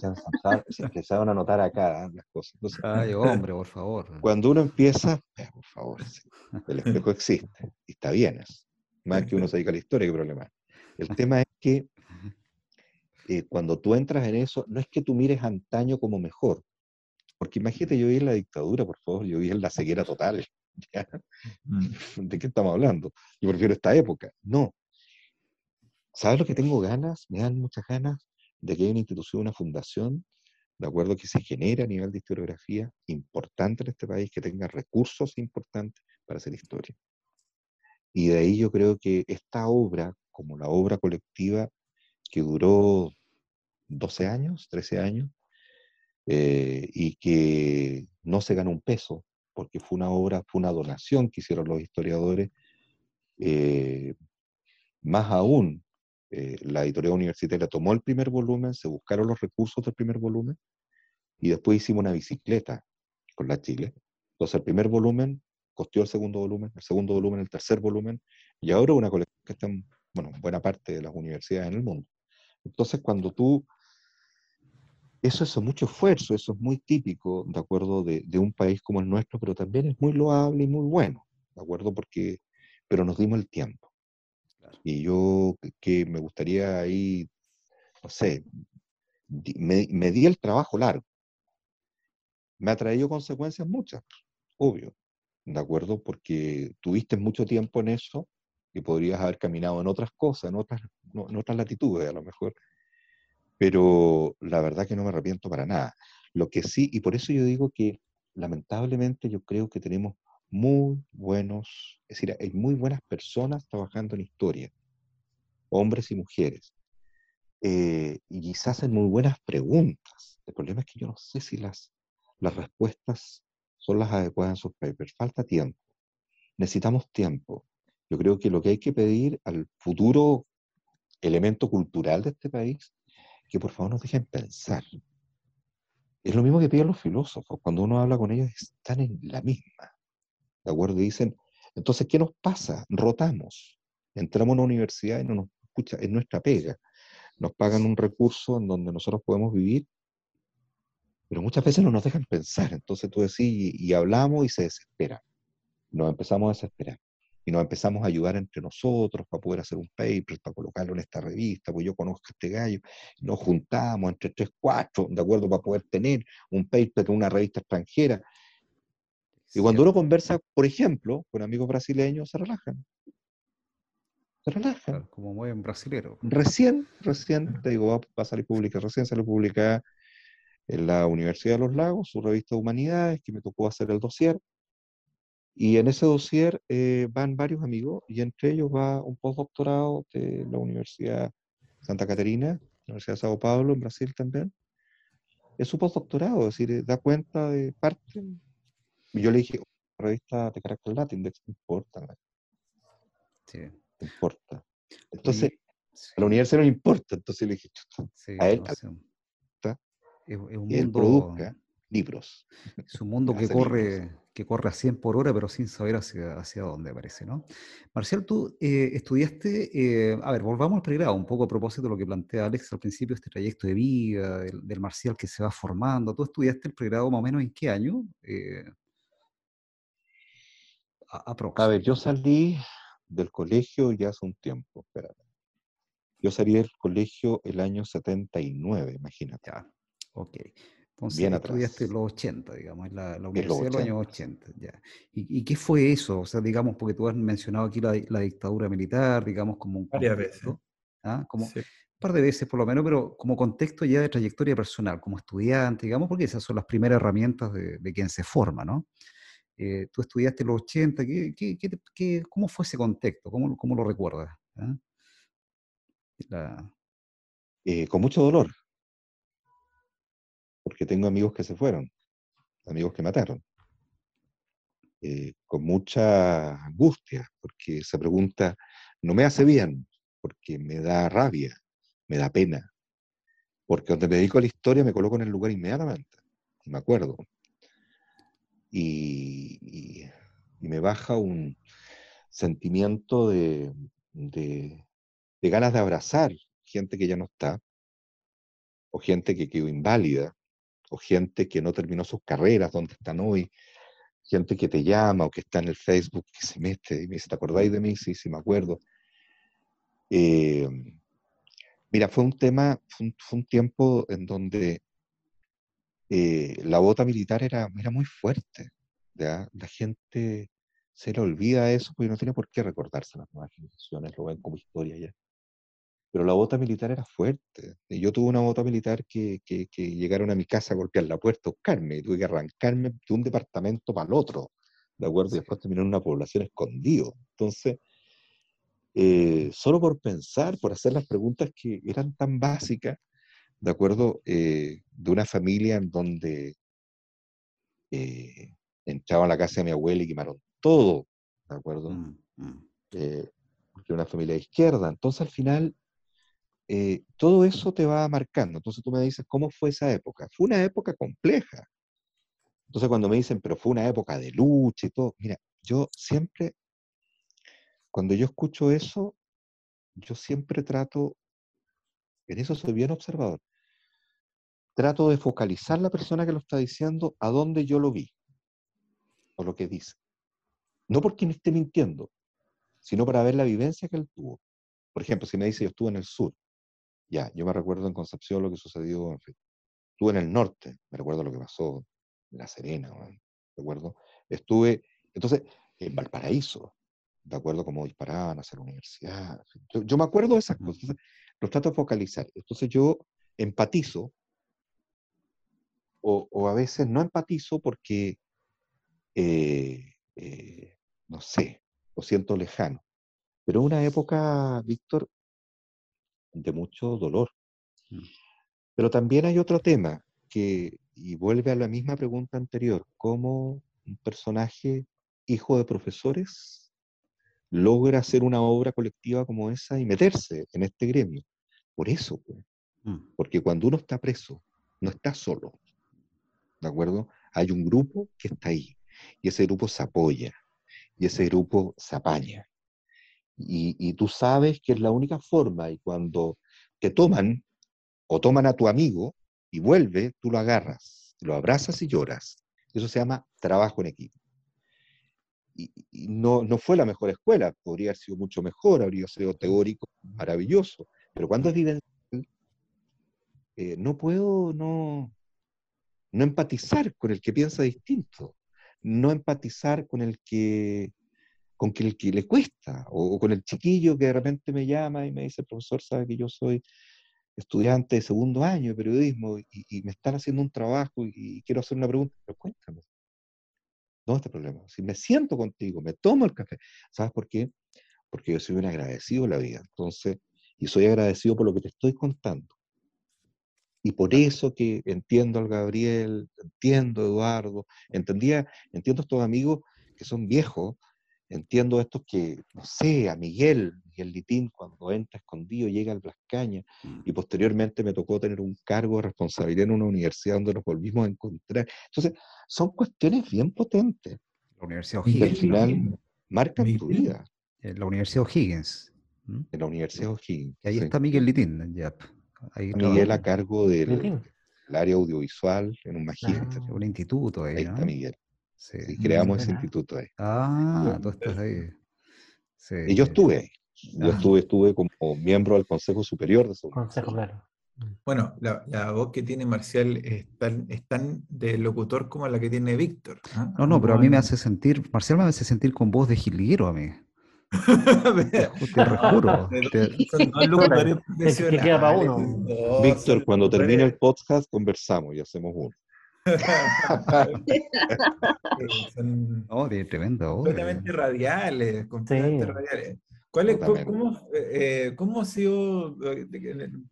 se empezaron- a notar acá ¿ah? las cosas. Entonces, Ay, hombre, por favor. cuando uno empieza, eh, por favor, sí, el espejo existe, y está bien. Más que uno se dedica a la historia, qué problema. El tema es que eh, cuando tú entras en eso, no es que tú mires antaño como mejor, porque imagínate, yo vi en la dictadura, por favor, yo vi en la ceguera total. Mm. ¿De qué estamos hablando? Yo prefiero esta época. No. ¿Sabes lo que tengo ganas? Me dan muchas ganas de que haya una institución, una fundación, de acuerdo que se genere a nivel de historiografía importante en este país, que tenga recursos importantes para hacer historia. Y de ahí yo creo que esta obra, como la obra colectiva que duró 12 años, 13 años, eh, y que no se ganó un peso, porque fue una obra, fue una donación que hicieron los historiadores, eh, más aún, eh, la editorial universitaria tomó el primer volumen, se buscaron los recursos del primer volumen, y después hicimos una bicicleta con la Chile. Entonces el primer volumen costeó el segundo volumen, el segundo volumen, el tercer volumen, y ahora una colección que está en bueno, en buena parte de las universidades en el mundo. Entonces cuando tú eso es mucho esfuerzo, eso es muy típico, ¿de acuerdo?, de, de, un país como el nuestro, pero también es muy loable y muy bueno, ¿de acuerdo? Porque, pero nos dimos el tiempo. Y yo que me gustaría ahí, no sé, me, me di el trabajo largo. Me ha traído consecuencias muchas, obvio, ¿de acuerdo? Porque tuviste mucho tiempo en eso y podrías haber caminado en otras cosas, en otras, en otras latitudes a lo mejor pero la verdad que no me arrepiento para nada. Lo que sí, y por eso yo digo que lamentablemente yo creo que tenemos muy buenos, es decir, hay muy buenas personas trabajando en historia, hombres y mujeres, eh, y quizás hacen muy buenas preguntas. El problema es que yo no sé si las, las respuestas son las adecuadas en sus papers. Falta tiempo. Necesitamos tiempo. Yo creo que lo que hay que pedir al futuro elemento cultural de este país que por favor nos dejen pensar. Es lo mismo que piden los filósofos. Cuando uno habla con ellos, están en la misma. ¿De acuerdo? Y dicen, entonces, ¿qué nos pasa? Rotamos. Entramos a una universidad y no nos escucha, es nuestra pega. Nos pagan un recurso en donde nosotros podemos vivir, pero muchas veces no nos dejan pensar. Entonces tú decís, y, y hablamos y se desespera. Nos empezamos a desesperar y nos empezamos a ayudar entre nosotros para poder hacer un paper, para colocarlo en esta revista, pues yo conozco a este gallo, nos juntamos entre tres, cuatro, ¿de acuerdo? Para poder tener un paper en una revista extranjera. Y cuando uno conversa, por ejemplo, con amigos brasileños, se relajan. Se relajan. como muy en brasilero. Recién, recién, te digo, va, a salir publicada, recién salió publicada en la Universidad de los Lagos, su revista de Humanidades, que me tocó hacer el dossier. Y en ese dossier eh, van varios amigos y entre ellos va un postdoctorado de la Universidad Santa Catarina, la Universidad de Sao Paulo, en Brasil también. Es su postdoctorado, es decir, da cuenta de parte. Y yo le dije, revista de carácter latín, de ¿te importa? Sí. ¿Te importa? Entonces, a la universidad no le importa, entonces le dije, a él, es, un mundo, produzca libros. Es un mundo que corre, que corre a 100 por hora, pero sin saber hacia, hacia dónde parece, ¿no? Marcial, tú eh, estudiaste, eh, a ver, volvamos al pregrado, un poco a propósito de lo que plantea Alex al principio, este trayecto de vida, del, Marcial que se va formando. ¿Tú estudiaste el pregrado más o menos en qué año? Eh, a, a, ver, yo salí del colegio ya hace un tiempo, espérate. Yo salí del colegio el año 79, imagínate. Ya, ok. Entonces Bien estudiaste los 80, digamos, la, la universidad de los años 80. Ya. ¿Y, qué fue eso? O sea, digamos, porque tú has mencionado aquí la, la dictadura militar, digamos, como un Varias veces. ¿ah? Como un par de veces por lo menos, pero como contexto ya de trayectoria personal, como estudiante, digamos, porque esas son las primeras herramientas de, de quien se forma, ¿no? Eh, tú estudiaste los 80, ¿qué, qué, qué, cómo fue ese contexto? ¿Cómo, cómo lo recuerdas? ¿Ah? La... Eh, con mucho dolor, porque tengo amigos que se fueron, amigos que mataron. Eh, con mucha angustia, porque se pregunta, no me hace bien, porque me da rabia, me da pena, porque donde me dedico a la historia me coloco en el lugar inmediatamente, me acuerdo. Y, me baja un sentimiento de, de ganas de abrazar gente que ya no está, o gente que quedó inválida, o gente que no terminó sus carreras, donde están hoy, gente que te llama o que está en el Facebook, que se mete y me dice, ¿te acordáis de mí? Sí, sí, me acuerdo. Eh, mira, fue un tema, fue un, tiempo en donde eh, la bota militar era, era muy fuerte. La gente se le olvida eso porque no tiene por qué recordarse las nuevas generaciones, lo ven como historia ya pero la bota militar era fuerte. Y yo tuve una bota militar que, que, llegaron a mi casa a golpear la puerta, a buscarme, y tuve que arrancarme de un departamento para el otro, ¿de acuerdo? Y después terminé en una población escondido. Entonces, eh, solo por pensar, por hacer las preguntas que eran tan básicas, ¿de acuerdo? Eh, de una familia en donde eh, entraba a la casa de mi abuela y quemaron todo, ¿de acuerdo? Mm, mm. porque era una familia de izquierda. Entonces, al final, eh, todo eso te va marcando. Entonces tú me dices, ¿cómo fue esa época? Fue una época compleja. Entonces cuando me dicen, pero fue una época de lucha y todo, mira, yo siempre, cuando yo escucho eso, yo siempre trato, en eso soy bien observador, trato de focalizar la persona que lo está diciendo a dónde yo lo vi o lo que dice. No porque me esté mintiendo, sino para ver la vivencia que él tuvo. Por ejemplo, si me dice yo estuve en el sur, ya, yo me recuerdo en Concepción lo que sucedió, en fin. Estuve en el norte, me recuerdo lo que pasó en La Serena, ¿de acuerdo? Estuve, entonces, en Valparaíso, ¿de acuerdo? Cómo disparaban hacia la universidad. Yo, yo me acuerdo de esas cosas, entonces, los trato de focalizar. Entonces yo empatizo, o, o a veces no empatizo porque, eh, eh, no sé, lo siento lejano. Pero una época, Víctor, de mucho dolor. Mm. Pero también hay otro tema que, y vuelve a la misma pregunta anterior, ¿cómo un personaje hijo de profesores logra hacer una obra colectiva como esa y meterse en este gremio? Por eso, pues. Mm. porque cuando uno está preso, no está solo, ¿de acuerdo? Hay un grupo que está ahí, y ese grupo se apoya, y ese grupo se apaña. Y, tú sabes que es la única forma, y cuando te toman o toman a tu amigo y vuelve, tú lo agarras, lo abrazas y lloras. Eso se llama trabajo en equipo. Y, y no, no fue la mejor escuela, podría haber sido mucho mejor, habría sido teórico, maravilloso, pero cuando es vivencial, eh, no puedo no, no empatizar con el que piensa distinto, no empatizar con el que con que el que le cuesta, o, o con el chiquillo que de repente me llama y me dice, profesor, sabe que yo soy estudiante de segundo año de periodismo y, y me están haciendo un trabajo y, y quiero hacer una pregunta, pero cuéntame. No este problema. Si me siento contigo, me tomo el café. ¿Sabes por qué? Porque yo soy un agradecido de la vida. Entonces, y soy agradecido por lo que te estoy contando. Y por eso que entiendo al Gabriel, entiendo a Eduardo, entendía, entiendo a estos amigos que son viejos, entiendo a estos que, no sé, a Miguel, Miguel Litín, cuando entra escondido, llega al Blascaña, Mm. y posteriormente me tocó tener un cargo de responsabilidad en una universidad donde nos volvimos a encontrar. Entonces, son cuestiones bien potentes La Universidad que al O'Higgins. final marcan tu vida eh, La Universidad O'Higgins. en la Universidad O'Higgins. Y ahí sí. está Miguel Litín, ya. Ahí Miguel a cargo del, área audiovisual en un magíster. Ah. Un instituto ahí, Ahí ¿no? está Miguel. Sí. Sí, creamos ese instituto ahí. Ah, tú estás ahí. Sí. Y yo estuve ahí. Yo Ah. estuve, estuve como miembro del Consejo Superior de esa Consejo, claro. Bueno, la, la voz que tiene Marcial es tan, es tan de locutor como la que tiene Víctor. ¿ah? No, no, pero a mí me hace sentir, Marcial me hace sentir con voz de jilguero a mí. Te, te Víctor, cuando termine el podcast, conversamos y hacemos uno. Son No, de tremenda voz. completamente radiales, completamente Sí. radiales. ¿Cuál es, cómo, cómo, eh, cómo ha sido, eh,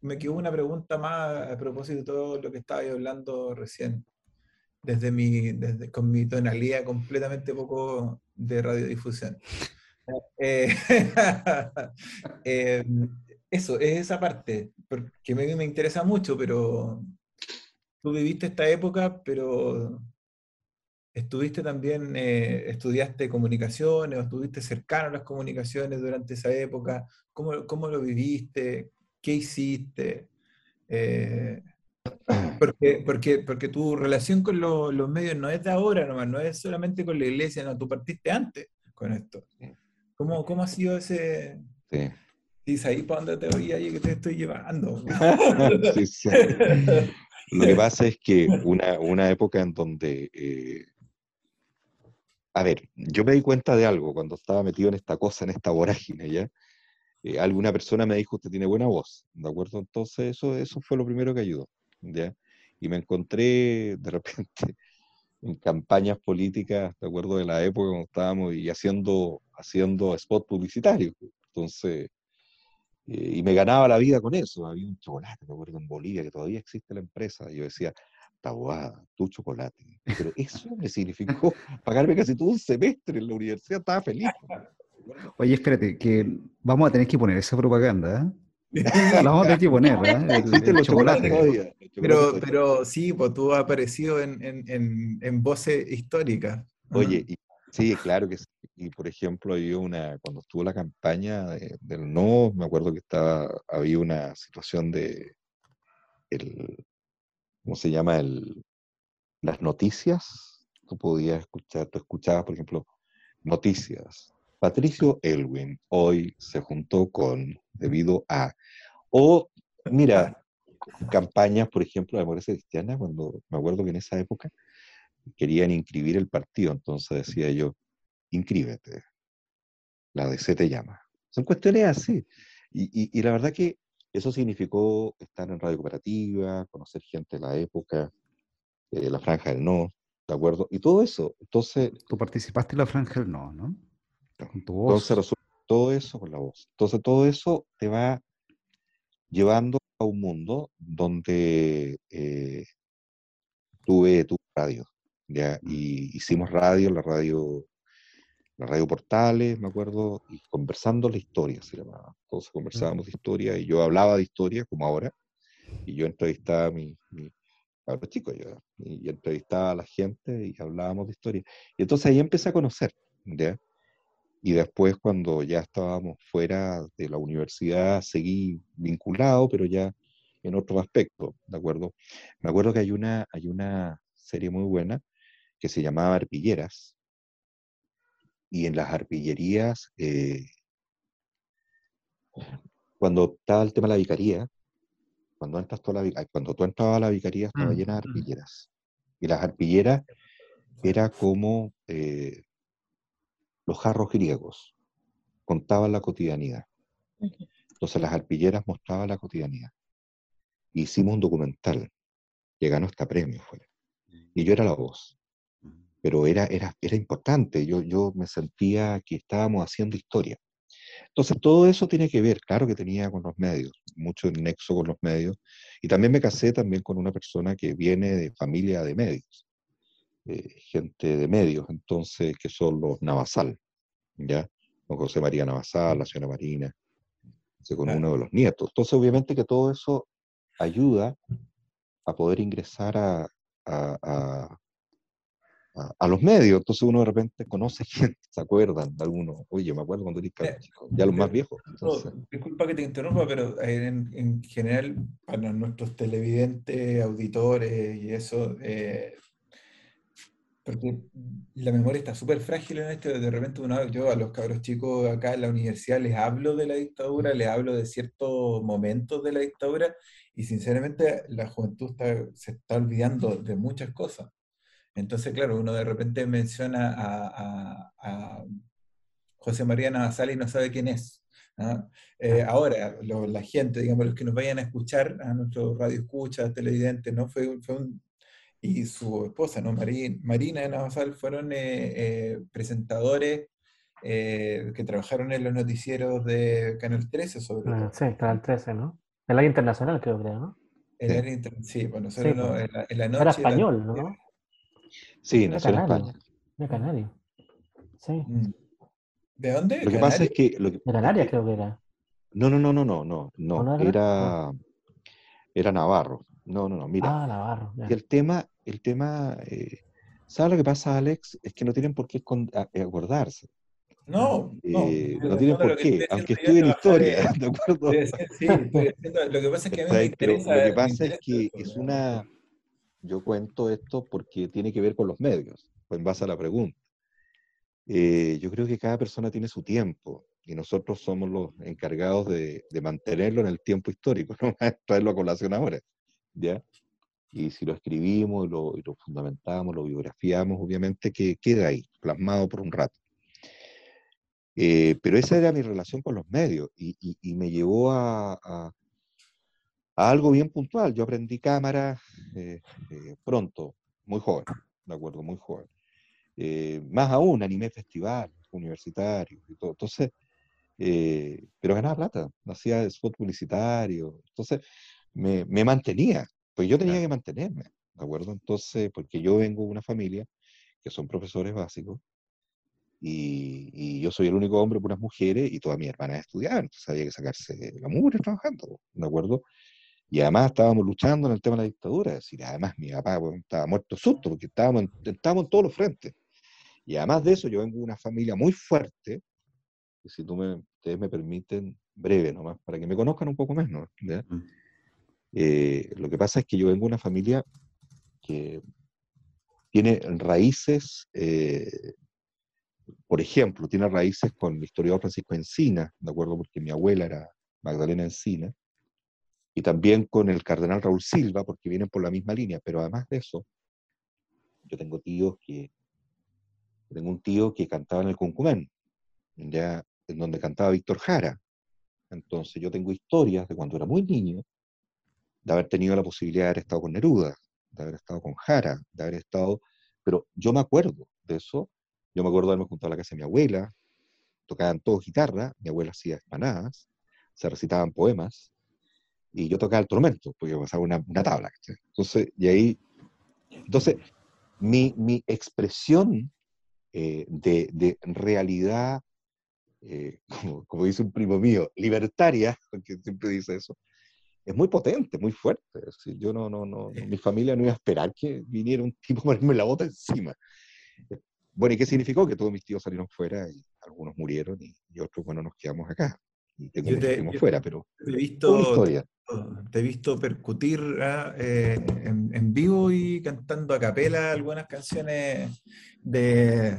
me quedó una pregunta más a propósito de todo lo que estaba hablando recién, desde mi, desde, con mi tonalidad completamente poco de radiodifusión. Eh, eh, eso, es esa parte, porque me, me interesa mucho, pero tú viviste esta época, pero estuviste también, eh, estudiaste comunicaciones o estuviste cercano a las comunicaciones durante esa época. ¿Cómo, cómo lo viviste? ¿Qué hiciste? Eh, porque, porque, porque tu relación con lo- los medios no es de ahora nomás, no es solamente con la iglesia, no, tú partiste antes con esto. ¿Cómo, cómo ha sido ese... Sí. Dices ahí para dónde te voy ahí que te estoy llevando? Sí, sí. Lo que pasa es que una, una época en donde, eh, a ver, yo me di cuenta de algo cuando estaba metido en esta cosa, en esta vorágine, ¿ya? Eh, alguna persona me dijo, usted tiene buena voz, ¿de acuerdo? Entonces eso, eso fue lo primero que ayudó, ¿ya? Y me encontré de repente en campañas políticas, ¿de acuerdo? De la época cuando estábamos y haciendo, haciendo spot publicitarios. Entonces, eh, y me ganaba la vida con eso. Había un chocolate, me acuerdo, en Bolivia, que todavía existe la empresa. Y yo decía, tabuada, tu chocolate. Pero eso me significó pagarme casi todo un semestre en la universidad. Estaba feliz. Oye, espérate, que vamos a tener que poner esa propaganda. ¿eh? La vamos a tener que poner, ¿eh? El- el chocolate. Pero, pero sí, pues tú has aparecido en, en, en, en voces históricas. Oye, y- sí, claro que sí. Y por ejemplo, había una, cuando estuvo la campaña de- del no, me acuerdo que estaba, había una situación de el, ¿cómo se llama? El, las noticias. Tú podías escuchar, tú escuchabas, por ejemplo, noticias. Patricio Elwin hoy se juntó con, debido a, o mira, campañas, por ejemplo, de democracia cristiana, cuando me acuerdo que en esa época querían inscribir el partido, entonces decía yo, inscríbete, la DC te llama. Son cuestiones así. Y, la verdad que eso significó estar en radio cooperativa, conocer gente de la época, eh, la franja del no, ¿de acuerdo? Y todo eso. Entonces. Tú participaste en la franja del no, ¿no? Con tu voz. Entonces, todo eso con la voz. Entonces, todo eso te va llevando a un mundo donde eh, tuve, tu radio, ¿ya? Mm. Y hicimos radio, la radio la radio Portales, me acuerdo, y conversando la historia se llamaba. Todos conversábamos de historia y yo hablaba de historia, como ahora, y yo entrevistaba a mi, mi a los chicos, yo, y, entrevistaba a la gente y hablábamos de historia. Y entonces ahí empecé a conocer, ¿ya? Y después cuando ya estábamos fuera de la universidad, seguí vinculado, pero ya en otros aspectos, ¿de acuerdo? Me acuerdo que hay una, hay una serie muy buena que se llamaba Arpilleras, y en las arpillerías, eh, cuando estaba el tema de la vicaría, cuando, entras la, cuando tú entrabas a la vicaría estaba mm, llena de mm. arpilleras. Y las arpilleras era como eh, los jarros griegos, contaban la cotidianidad. Entonces las arpilleras mostraban la cotidianidad. Hicimos un documental que ganó este premio. Fue. Y yo era la voz pero era, era, era importante, yo, yo me sentía que estábamos haciendo historia. Entonces, todo eso tiene que ver, claro que tenía con los medios, mucho nexo con los medios, y también me casé también con una persona que viene de familia de medios, eh, gente de medios, entonces, que son los Navasal, ¿ya? José María Navasal, la señora Marina, con uno de los nietos. Entonces, obviamente que todo eso ayuda a poder ingresar a, a, los medios. Entonces uno de repente conoce gente, se acuerdan de algunos. Oye, me acuerdo cuando eres eh, ya los más viejos. disculpa que te interrumpa, pero en, en, general, para nuestros televidentes, auditores y eso, eh, porque la memoria está súper frágil en esto. De repente, uno, yo a los cabros chicos acá en la universidad les hablo de la dictadura, les hablo de ciertos momentos de la dictadura, y sinceramente la juventud se está olvidando de muchas cosas. Entonces, claro, uno de repente menciona a, José María Navasal y no sabe quién es. Eh, ahora, la gente, digamos, los que nos vayan a escuchar, a nuestro radio escucha, televidente, ¿no? Fue, fue un, y su esposa, ¿no? Marina Navasal, fueron eh, eh, presentadores que trabajaron en los noticieros de Canal 13 sobre ah, Sí, Canal 13, ¿no? El área internacional, creo, creo, ¿no? El área internacional, sí, bueno, solo pues. en, la, noche. Era español, ¿no? Sí, nació en España. De Canarias. Sí. Mm. ¿De dónde? Lo que pasa es que. de Canarias creo que era. No, no, no, no, no, no. no, era, era Navarro. No, no, no. Mira. Ah, Navarro. el tema, el tema. Eh, ¿Sabes lo que pasa, Alex? Es que no tienen por qué eh, acordarse. No, no, eh, no tienen por qué, aunque estudien historia, ¿de acuerdo? Sí, lo que pasa es que a mí me interesa. Lo que pasa es que es una, yo cuento esto porque tiene que ver con los medios, en base a la pregunta. Eh, yo creo que cada persona tiene su tiempo y nosotros somos los encargados de, mantenerlo en el tiempo histórico, no traerlo a colación ahora. ¿ya? Y si lo escribimos y lo, fundamentamos, lo biografiamos, obviamente que queda ahí, plasmado por un rato. Eh, pero esa era mi relación con los medios y, me llevó a, algo bien puntual. Yo aprendí cámara eh, eh, pronto, muy joven, de acuerdo, muy joven. Eh, más aún, animé festivales universitarios y todo. Entonces, pero ganaba plata, hacía spot publicitario. Entonces, me, mantenía, pues yo tenía que mantenerme, ¿de acuerdo? Entonces, porque yo vengo de una familia que son profesores básicos, y, yo soy el único hombre por unas mujeres y todas mis hermanas estudiaban, entonces había que sacarse la mugre trabajando, ¿de acuerdo? Y además estábamos luchando en el tema de la dictadura. Es decir, además mi papá estaba muerto susto porque estábamos en, estábamos en todos los frentes. Y además de eso, yo vengo de una familia muy fuerte, que si tú me, ustedes me permiten, breve nomás, para que me conozcan un poco menos. Mm. Eh, lo que pasa es que yo vengo de una familia que tiene raíces, eh, por ejemplo, tiene raíces con el historiador Francisco Encina, ¿de acuerdo? Porque mi abuela era Magdalena Encina, y también con el cardenal Raúl Silva, porque vienen por la misma línea, pero además de eso, yo tengo tíos que, tengo un tío que cantaba en el Cuncumén, ya en donde cantaba Víctor Jara. Entonces yo tengo historias de cuando era muy niño, de haber tenido la posibilidad de haber estado con Neruda, de haber estado con Jara, de haber estado... Pero yo me acuerdo de eso, yo me acuerdo de haberme juntado a la casa de mi abuela, tocaban todos guitarra, mi abuela hacía espanadas, se recitaban poemas, y yo tocaba el tormento, porque pasaba una, una tabla. Entonces, y ahí, entonces, mi, mi expresión eh, de, de, realidad, eh, como, como, dice un primo mío, libertaria, porque siempre dice eso, es muy potente, muy fuerte. yo no, no, no, mi familia no iba a esperar que viniera un tipo a ponerme la bota encima. Bueno, ¿y qué significó? Que todos mis tíos salieron fuera y algunos murieron y, y otros, bueno, nos quedamos acá. Yo te, yo, fuera, pero te he visto, te he visto percutir ¿ah? eh, en, en, vivo y cantando a capela algunas canciones de,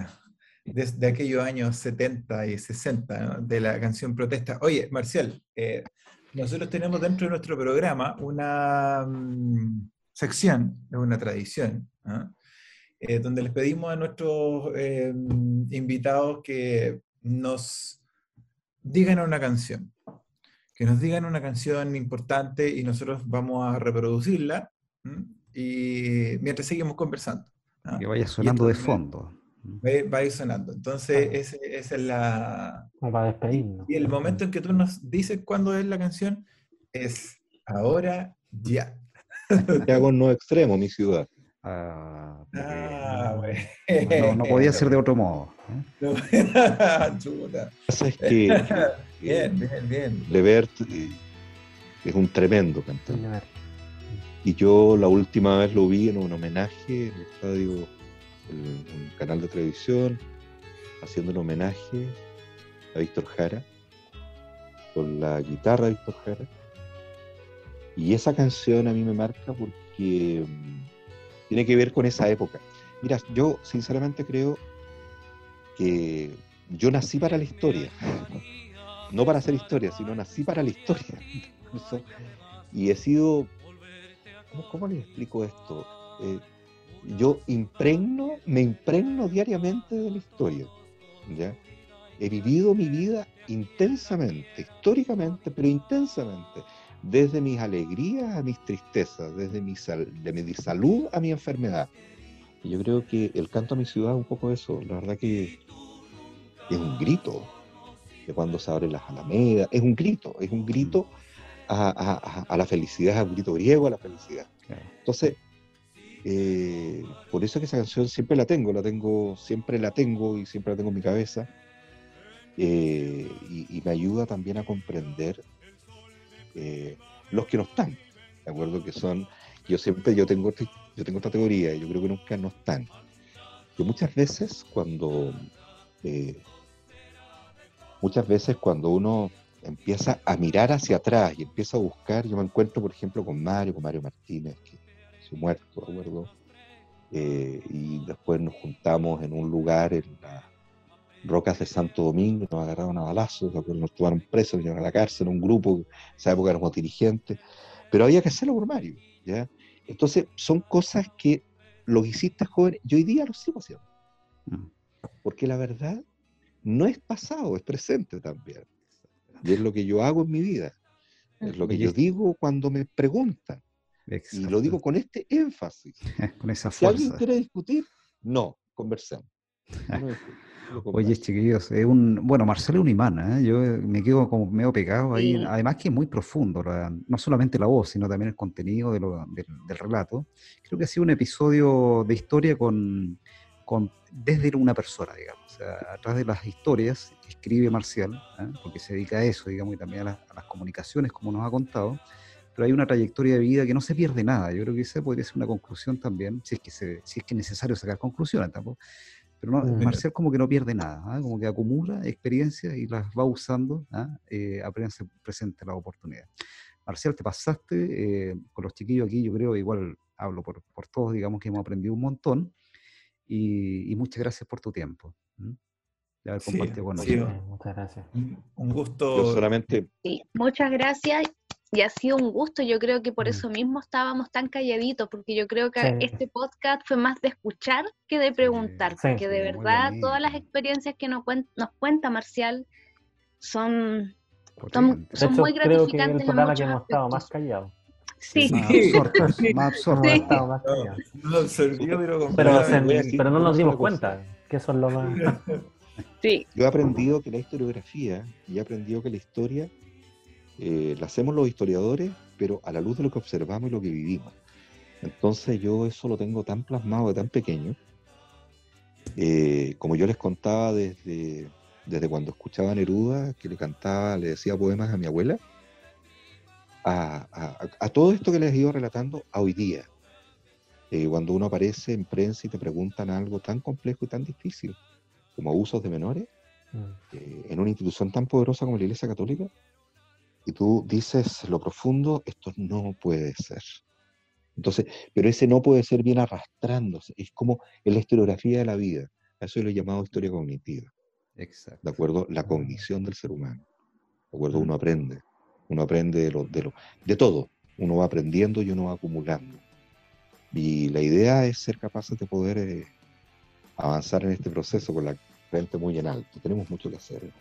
de, de aquellos años 70 y 60, ¿no? de la canción Protesta. Oye, Marcial, eh, nosotros tenemos dentro de nuestro programa una um, sección, es una tradición, ¿ah? eh, donde les pedimos a nuestros invitados que nos digan una canción, que nos digan una canción importante y nosotros vamos a reproducirla y mientras seguimos conversando. ¿ah? Que vaya sonando de fondo. Va, va, a ir sonando. Entonces, esa ese es la. Va a despedirnos. Y el momento en que tú nos dices cuándo es la canción es ahora ya. Santiago no extremo, mi ciudad. Ah, Ah, güey. no, no, podía ser de otro modo. ¿eh? Chuta. es que bien, bien, bien. Levert es un tremendo cantante. Y yo la última vez lo vi en un homenaje en el estadio, en un canal de televisión, haciendo un homenaje a Víctor Jara, con la guitarra de Víctor Jara. Y esa canción a mí me marca porque tiene que ver con esa época. Mira, yo sinceramente creo que yo nací para la historia, no para hacer historia, sino nací para la historia. y he sido, ¿cómo, cómo les explico esto? Eh, yo impregno, me impregno diariamente de la historia. ¿ya? He vivido mi vida intensamente, históricamente, pero intensamente desde mis alegrías a mis tristezas, desde mi, sal, de mi salud a mi enfermedad. Y yo creo que el canto a mi ciudad es un poco eso. La verdad que es un grito de cuando se abren las alamedas. Es un grito, es un grito a, a, a la felicidad, es un grito griego a la felicidad. Entonces, eh, por eso es que esa canción siempre la tengo, la tengo, siempre la tengo y siempre la tengo en mi cabeza. Eh, y, y, me ayuda también a comprender eh, los que no están, ¿de acuerdo? Que son, yo siempre, yo tengo, yo tengo esta teoría, yo creo que nunca no están, que muchas veces cuando, eh, muchas veces cuando uno empieza a mirar hacia atrás y empieza a buscar, yo me encuentro, por ejemplo, con Mario, con Mario Martínez, que se muerto, ¿de acuerdo? Eh, y después nos juntamos en un lugar en la Rocas de Santo Domingo, nos agarraron a balazos, nos tomaron presos, nos llevaron a la cárcel, un grupo, en esa época éramos dirigentes, pero había que hacerlo por Mario, ¿ya? Entonces, son cosas que los hiciste jóvenes, yo hoy día lo sigo haciendo. Mm. Porque la verdad no es pasado, es presente también. Y es lo que yo hago en mi vida. Es lo que yo digo cuando me preguntan. Y lo digo con este énfasis. con esa fuerza. Si alguien quiere discutir, no, conversemos. No Oye, chiquillos, es un, bueno, Marcelo es un imán, ¿eh? yo me quedo como medio pegado ahí, sí. además que es muy profundo, la, no solamente la voz, sino también el contenido de lo, de, del relato. Creo que ha sido un episodio de historia con, con desde una persona, digamos, o sea, atrás de las historias escribe Marcial, ¿eh? porque se dedica a eso, digamos, y también a las, a las comunicaciones, como nos ha contado, pero hay una trayectoria de vida que no se pierde nada. Yo creo que esa podría ser una conclusión también, si es que, se, si es, que es necesario sacar conclusiones tampoco. Pero no, mm. Marcial como que no pierde nada, ¿eh? como que acumula experiencias y las va usando, ¿eh? Eh, apenas se presente la oportunidad. Marcial, te pasaste eh, con los chiquillos aquí, yo creo, igual hablo por, por todos, digamos que hemos aprendido un montón. Y, y muchas gracias por tu tiempo. De haber Sí, compartido con sí, nosotros. Eh, muchas gracias. Un, un Yo gusto. solamente, Sí, muchas gracias y ha sido un gusto. Yo creo que por Mm. eso mismo estábamos tan calladitos, porque yo creo que Sí. este podcast fue más de escuchar que de preguntar, Sí, porque de sí, verdad todas las experiencias que nos, cuen- nos cuenta Marcial son, son, hecho, muy creo que es gratificantes el en programa que muchos hemos estado más callados. Sí, Más absorbió, pero no nos dimos cuenta que eso es lo más. sí, yo he aprendido que la historiografía y he aprendido que la historia eh, la hacemos los historiadores, pero a la luz de lo que observamos y lo que vivimos. Entonces yo eso lo tengo tan plasmado de tan pequeño, eh, como yo les contaba desde, desde cuando escuchaba a Neruda, que le cantaba, le decía poemas a mi abuela, a, a- a todo esto que les he ido relatando a hoy día. Eh, cuando uno aparece en prensa y te preguntan algo tan complejo y tan difícil como abusos de menores, Mm. eh, en una institución tan poderosa como la Iglesia Católica, y tú dices lo profundo, esto no puede ser. Entonces, pero ese no puede ser bien arrastrándose, es como en la historiografía de la vida, a eso lo he llamado historia cognitiva, Exacto. ¿de acuerdo? La cognición del ser humano, ¿de acuerdo? Uno aprende, uno aprende de, lo, de, lo, de todo, uno va aprendiendo y uno va acumulando. Y la idea es ser capaces de poder eh, avanzar en este proceso con la frente muy en alto. Tenemos mucho que hacer.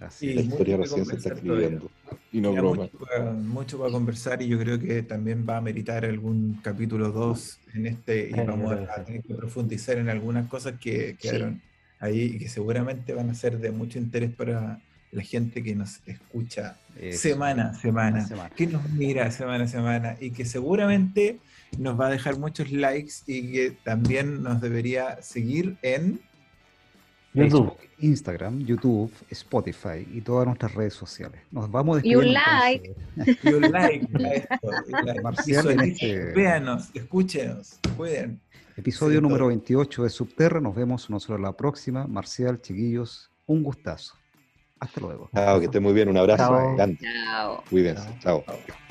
Así Sí, La historia recién se está escribiendo. Y no broma. Mucho, para- mucho para conversar y yo creo que también va a meritar algún capítulo 2 en este y vamos a, tener que profundizar en algunas cosas que quedaron ahí y que seguramente van a ser de mucho interés para la gente que nos escucha Eso. semana a semana, semana. que nos mira semana a semana y que seguramente nos va a dejar muchos likes y que también nos debería seguir en YouTube. Instagram, YouTube, Spotify y todas nuestras redes sociales. Nos vamos Y un despidiendo, like. entonces. y un like. Marcial, en este- véanos, escúchenos, pueden. Episodio Sí, número todo. 28 de Subterra. Nos vemos nosotros la próxima. Marcial, chiquillos, un gustazo. Hasta luego. Chao, que esté muy bien. Un abrazo Chao. grande. chao. Cuídense. Chao. Chao.